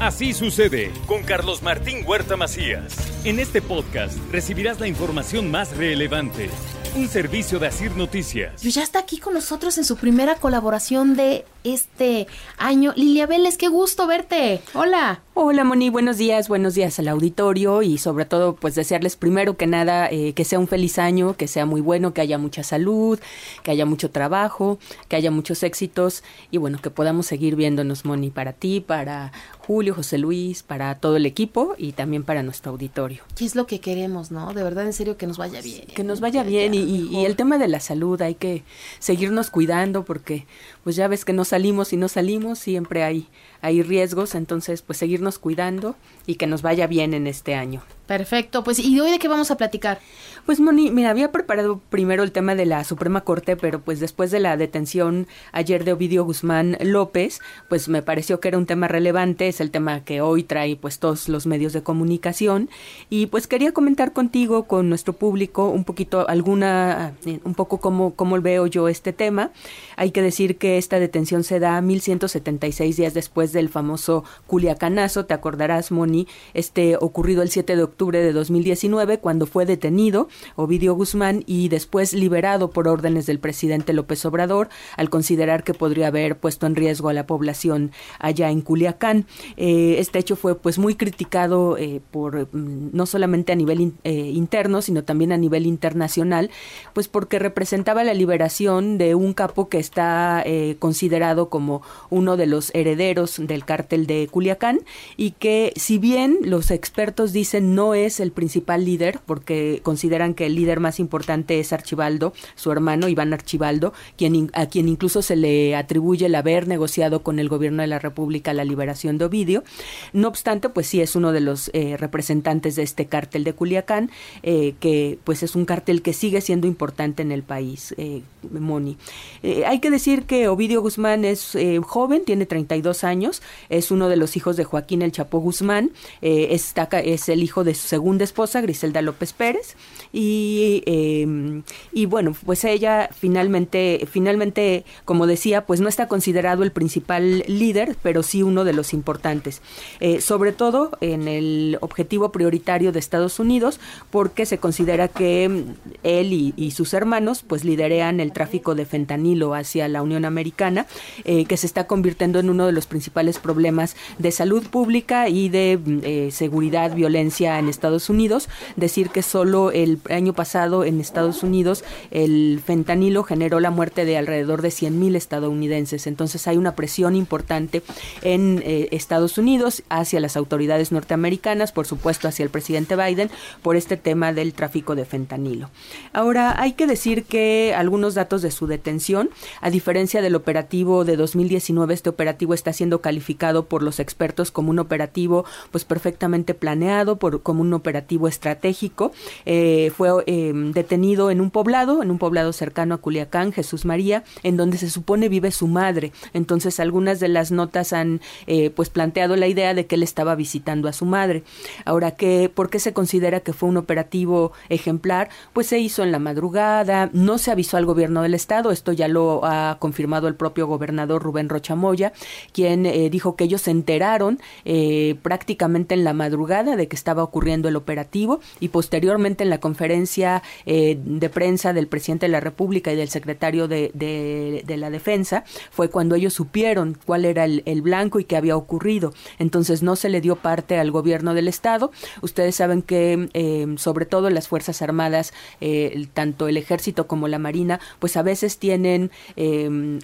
Así sucede con Carlos Martín Huerta Macías. En este podcast recibirás la información más relevante. Un servicio de Asir Noticias. Y ya está aquí con nosotros en su primera colaboración de este año. Lilia Vélez, qué gusto verte. Hola. Hola Moni, buenos días, buenos días al auditorio y sobre todo pues desearles primero que nada eh, que sea un feliz año, que sea muy bueno, que haya mucha salud, que haya mucho trabajo, que haya muchos éxitos y bueno, que podamos seguir viéndonos Moni para ti, para Julio, José Luis, para todo el equipo y también para nuestro auditorio. ¿Qué es lo que queremos, no? De verdad, en serio, que nos vaya bien. Que nos vaya bien y, y, el tema de la salud, hay que seguirnos cuidando porque pues ya ves que no salimos y no salimos, siempre hay hay riesgos, entonces pues seguirnos cuidando y que nos vaya bien en este año. Perfecto, pues ¿y hoy de qué vamos a platicar? Pues Moni, mira, había preparado primero el tema de la Suprema Corte, pero pues después de la detención ayer de Ovidio Guzmán López, pues me pareció que era un tema relevante, es el tema que hoy trae pues todos los medios de comunicación y pues quería comentar contigo, con nuestro público, un poquito alguna, un poco cómo, cómo veo yo este tema. Hay que decir que esta detención se da 1176 días después del famoso Culiacanazo, te acordarás Moni, este ocurrido el 7 de octubre de 2019 cuando fue detenido Ovidio Guzmán y después liberado por órdenes del presidente López Obrador al considerar que podría haber puesto en riesgo a la población allá en Culiacán. Eh, este hecho fue pues muy criticado eh, por mm, no solamente a nivel eh, interno sino también a nivel internacional, pues porque representaba la liberación de un capo que está considerado como uno de los herederos del cártel de Culiacán y que si bien los expertos dicen no es el principal líder porque consideran que el líder más importante es Archibaldo, su hermano Iván Archibaldo, quien, a quien incluso se le atribuye el haber negociado con el gobierno de la República la liberación de Ovidio. No obstante, pues sí es uno de los eh, representantes de este cártel de Culiacán, eh, que pues es un cártel que sigue siendo importante en el país, eh, Moni. hay que decir que Ovidio Guzmán es joven, tiene 32 años, es uno de los hijos de Joaquín El Chapo Guzmán, es el hijo de su segunda esposa, Griselda López Pérez, y, em, y bueno, pues ella finalmente, finalmente, como decía, pues no está considerado el principal líder, pero sí uno de los importantes, eh, sobre todo en el objetivo prioritario de Estados Unidos, porque se considera que él y, sus hermanos pues liderean el tráfico de fentanilo hacia la Unión Americana, eh, que se está convirtiendo en uno de los principales problemas de salud pública y de eh, seguridad, violencia en Estados Unidos. Decir que solo el año pasado en Estados Unidos el fentanilo generó la muerte de alrededor de 100.000 estadounidenses. Entonces hay una presión importante en eh, Estados Unidos hacia las autoridades norteamericanas, por supuesto hacia el presidente Biden, por este tema del tráfico de fentanilo. Ahora, hay que decir que algunos datos de su detención, a diferencia del operativo de 2019, este operativo está siendo calificado por los expertos como un operativo pues perfectamente planeado, por, un operativo estratégico. Eh, fue em, detenido en un poblado, en un poblado cercano a Culiacán, Jesús María, en donde se supone vive su madre. Entonces algunas de las notas han eh, pues planteado la idea de que él estaba visitando a su madre. Ahora, ¿qué, ¿por qué se considera que fue un operativo ejemplar? Pues se hizo en la madrugada, no se avisó al gobierno del estado, esto ya lo ha confirmado el propio gobernador Rubén Rochamoya, quien eh, dijo que ellos se enteraron eh, prácticamente en la madrugada de que estaba ocurriendo el operativo y posteriormente en la conferencia eh, de prensa del presidente de la República y del secretario de, la Defensa fue cuando ellos supieron cuál era el, blanco y qué había ocurrido. Entonces no se le dio parte al gobierno del Estado. Ustedes saben que eh, sobre todo las Fuerzas Armadas, eh, tanto el Ejército como la Marina, pues a veces tienen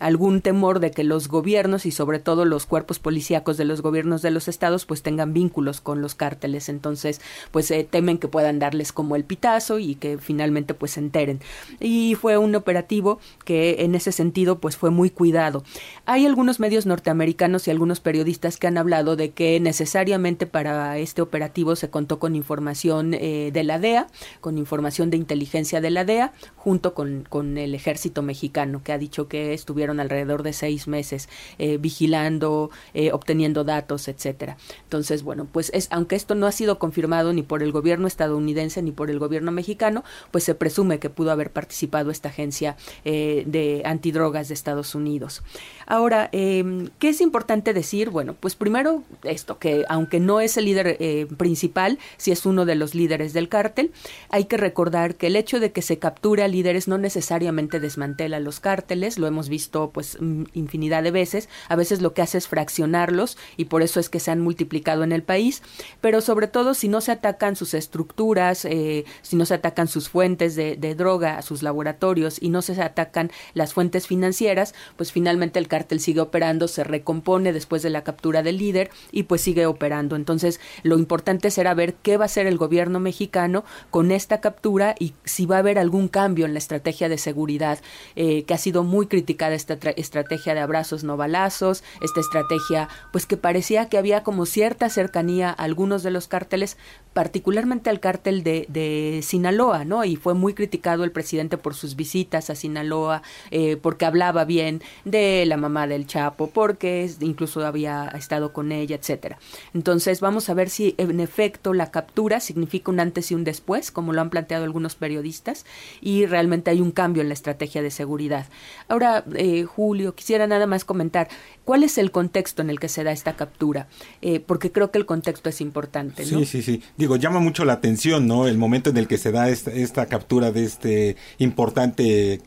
algún temor de que los gobiernos y sobre todo los cuerpos policíacos de los gobiernos de los estados pues tengan vínculos con los cárteles. Entonces pues temen que puedan darles como el pitazo y que finalmente pues se enteren. Y fue un operativo que en ese sentido pues fue muy cuidado. Hay algunos medios norteamericanos y algunos periodistas que han hablado de que necesariamente para este operativo se contó con información eh, de la DEA, con información de inteligencia de la DEA, junto con, con, el ejército mexicano, que ha dicho que estuvieron alrededor de seis meses eh, vigilando eh, obteniendo datos, etcétera. Entonces, bueno, pues es, aunque esto no ha sido confirmado ni por el gobierno estadounidense ni por el gobierno mexicano, pues se presume que pudo haber participado esta agencia eh, de antidrogas de Estados Unidos. Ahora, eh, ¿qué es importante decir? Bueno, pues primero esto, que aunque no es el líder eh, principal, si es uno de los líderes del cártel, hay que recordar que el hecho de que se capture a líderes no necesariamente desmantela los cárteles, lo hemos visto pues infinidad de veces, a veces lo que hace es fraccionarlos y por eso es que se han multiplicado en el país, pero sobre todo si no se atacan sus estructuras, eh, si no se atacan sus fuentes de, de droga, sus laboratorios y no se atacan las fuentes financieras, pues finalmente el cártel sigue operando, se recompone después de la captura del líder y pues sigue operando. Entonces, lo importante será ver qué va a hacer el gobierno mexicano con esta captura y si va a haber algún cambio en la estrategia de seguridad, eh, que ha sido muy criticada esta estrategia de abrazos no balazos, esta estrategia pues que parecía que había como cierta cercanía a algunos de los cárteles, particularmente al cártel de, de Sinaloa, ¿no? Y fue muy criticado el presidente por sus visitas a Sinaloa, eh, porque hablaba bien de la mamá del Chapo, porque incluso había estado con ella, etcétera. Entonces vamos a ver si en efecto la captura significa un antes y un después, como lo han planteado algunos periodistas, y realmente hay un cambio en la estrategia de seguridad. Ahora, eh, Julio, quisiera nada más comentar, ¿cuál es el contexto en el que se da esta captura? Eh, porque creo que el contexto es importante. ¿no? Sí, sí, sí digo, llama mucho la atención, ¿no? El momento en el que se da esta, esta captura de este importante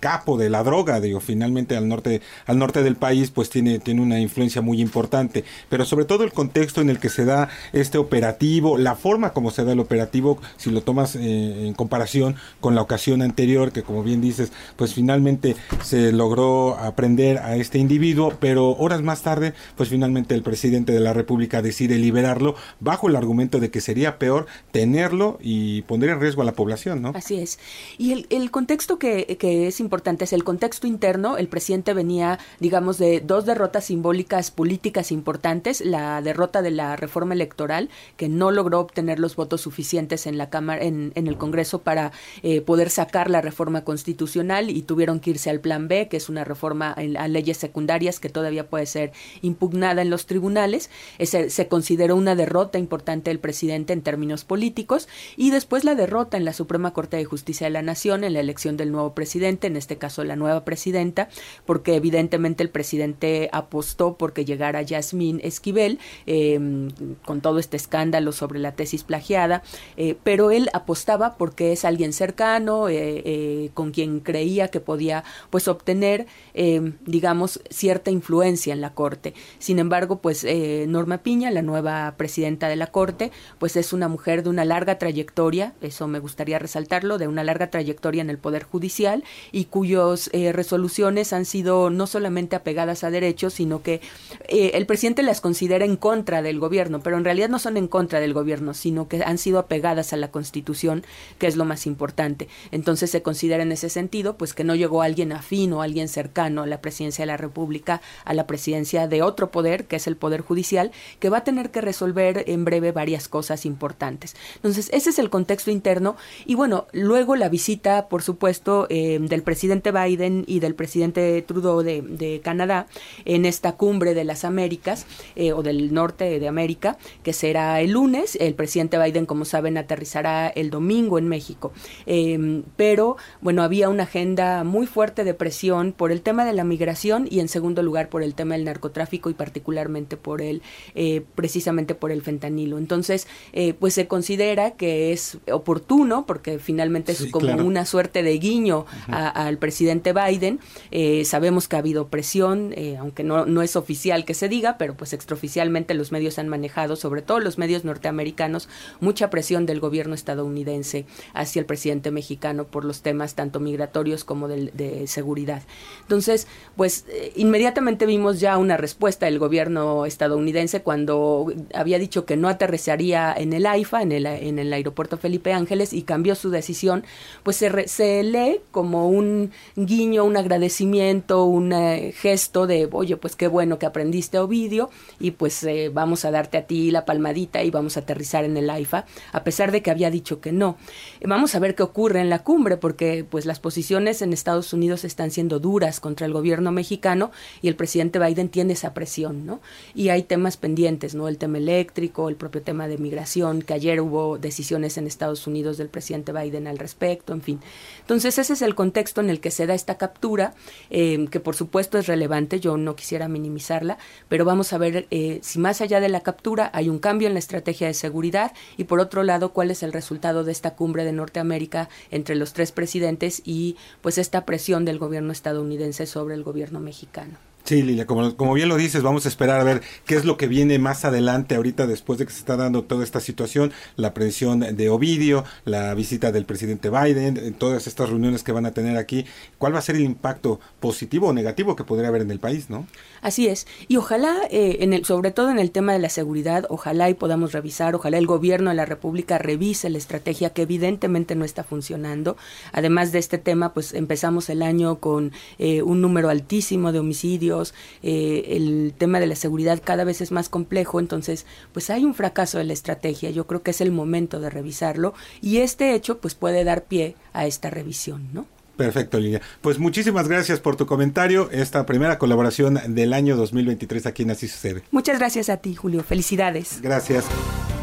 capo de la droga, digo, finalmente al norte, al norte del país, pues tiene, tiene una influencia muy importante, pero sobre todo el contexto en el que se da este operativo, la forma como se da el operativo, si lo tomas eh, en comparación con la ocasión anterior, que como bien dices, pues finalmente se logró aprender a este individuo, pero horas más tarde, pues finalmente el presidente de la República decide liberarlo bajo el argumento de que sería peor tenerlo y poner en riesgo a la población, ¿no? Así es. Y el, el contexto que, que es importante importante es el contexto interno. El presidente venía, digamos, de dos derrotas simbólicas políticas importantes. La derrota de la reforma electoral, que no logró obtener los votos suficientes en la Cámara, en, el Congreso para eh, poder sacar la reforma constitucional y tuvieron que irse al plan B, que es una reforma a leyes secundarias que todavía puede ser impugnada en los tribunales. Ese, se consideró una derrota importante del presidente en términos políticos y después la derrota en la Suprema Corte de Justicia de la Nación en la elección del nuevo presidente en este caso la nueva presidenta, porque evidentemente el presidente apostó porque llegara Yasmín Esquivel em, con todo este escándalo sobre la tesis plagiada, eh, pero él apostaba porque es alguien cercano, eh, eh, con quien creía que podía pues obtener, em, digamos, cierta influencia en la corte. Sin embargo, pues Norma Piña, la nueva presidenta de la corte, pues es una mujer de una larga trayectoria, eso me gustaría resaltarlo, de una larga trayectoria en el Poder Judicial y cuyas eh, resoluciones han sido no solamente apegadas a derechos, sino que eh, el presidente las considera en contra del gobierno, pero en realidad no son en contra del gobierno, sino que han sido apegadas a la Constitución, que es lo más importante. Entonces se considera en ese sentido, pues que no llegó alguien afín o alguien cercano a la presidencia de la República, a la presidencia de otro poder, que es el Poder Judicial, que va a tener que resolver en breve varias cosas importantes. Entonces, ese es el contexto interno. Y bueno, luego la visita, por supuesto, eh, del presidente presidente Biden y del presidente Trudeau de, Canadá en esta cumbre de las Américas eh, o del norte de América, que será el lunes. El presidente Biden, como saben, aterrizará el domingo en México. Em, pero, bueno, había una agenda muy fuerte de presión por el tema de la migración y, en segundo lugar, por el tema del narcotráfico y particularmente por el, eh, precisamente por el fentanilo. Entonces, eh, pues se considera que es oportuno, porque finalmente es como una suerte de guiño a al presidente Biden. Eh, sabemos que ha habido presión, eh, aunque no, no es oficial que se diga, pero pues extraoficialmente los medios han manejado, sobre todo los medios norteamericanos, mucha presión del gobierno estadounidense hacia el presidente mexicano por los temas tanto migratorios como de, de seguridad. Entonces, pues eh, inmediatamente vimos ya una respuesta del gobierno estadounidense cuando había dicho que no aterrizaría en el AIFA, en el, en el aeropuerto Felipe Ángeles, y cambió su decisión, pues se, se lee como un guiño, un agradecimiento, un eh, gesto de, oye, pues qué bueno que aprendiste Ovidio y pues eh, vamos a darte a ti la palmadita y vamos a aterrizar en el AIFA, a pesar de que había dicho que no. Vamos a ver qué ocurre en la cumbre, porque pues las posiciones en Estados Unidos están siendo duras contra el gobierno mexicano y el presidente Biden tiene esa presión, ¿no? Y hay temas pendientes, ¿no? El tema eléctrico, el propio tema de migración, que ayer hubo decisiones en Estados Unidos del presidente Biden al respecto, en fin. Entonces ese es el contexto en el que se da esta captura, eh, que por supuesto es relevante, yo no quisiera minimizarla, pero vamos a ver eh, si más allá de la captura hay un cambio en la estrategia de seguridad y por otro lado cuál es el resultado de esta cumbre de Norteamérica entre los tres presidentes y pues esta presión del gobierno estadounidense sobre el gobierno mexicano. Sí, Lilia, como, como bien lo dices, vamos a esperar a ver qué es lo que viene más adelante ahorita después de que se está dando toda esta situación, la presión de Ovidio, la visita del presidente Biden, todas estas reuniones que van a tener aquí, cuál va a ser el impacto positivo o negativo que podría haber en el país, ¿no? Así es, y ojalá, eh, en el, sobre todo en el tema de la seguridad, ojalá y podamos revisar, ojalá el gobierno de la República revise la estrategia que evidentemente no está funcionando. Además de este tema, pues empezamos el año con eh, un número altísimo de homicidios, eh, el tema de la seguridad cada vez es más complejo, entonces pues hay un fracaso de la estrategia, yo creo que es el momento de revisarlo y este hecho pues puede dar pie a esta revisión, ¿no? Perfecto, Lilia. Pues muchísimas gracias por tu comentario. Esta primera colaboración del año 2023 aquí en Así Sucede. Muchas gracias a ti, Julio. Felicidades. Gracias.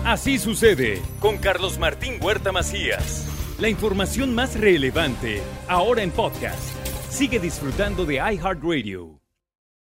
Así sucede con Carlos Martín Huerta Macías. La información más relevante ahora en podcast. Sigue disfrutando de iHeartRadio.